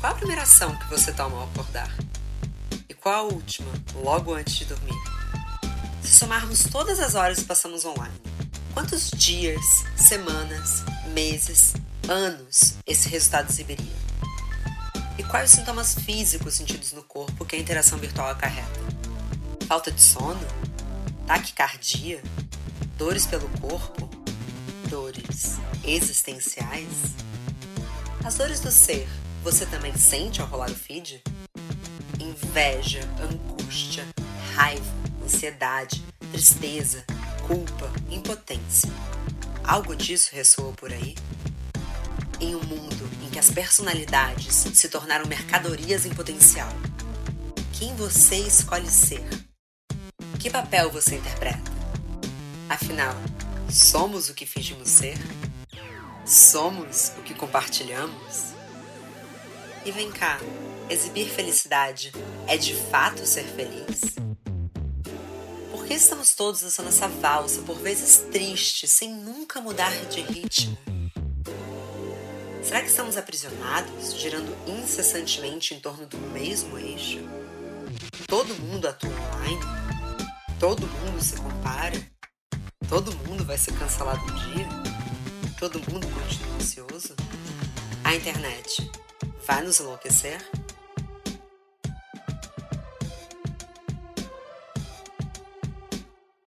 Qual a primeira ação que você toma ao acordar? E qual a última, logo antes de dormir? Se somarmos todas as horas que passamos online, quantos dias, semanas, meses, anos esse resultado exibiria? E quais os sintomas físicos sentidos no corpo que a interação virtual acarreta? Falta de sono? Taquicardia? Dores pelo corpo? Dores existenciais? As dores do ser, você também sente ao rolar o feed? Inveja, angústia, raiva, ansiedade, tristeza, culpa, impotência. Algo disso ressoa por aí? Em um mundo em que as personalidades se tornaram mercadorias em potencial, quem você escolhe ser? Que papel você interpreta? Afinal, somos o que fingimos ser? Somos o que compartilhamos? E vem cá, exibir felicidade é de fato ser feliz? Por que estamos todos nessa nossa valsa, por vezes triste, sem nunca mudar de ritmo? Será que estamos aprisionados, girando incessantemente em torno do mesmo eixo? Todo mundo atua online? Todo mundo se compara? Todo mundo vai ser cancelado um dia? Todo mundo continua ansioso? A internet vai nos enlouquecer?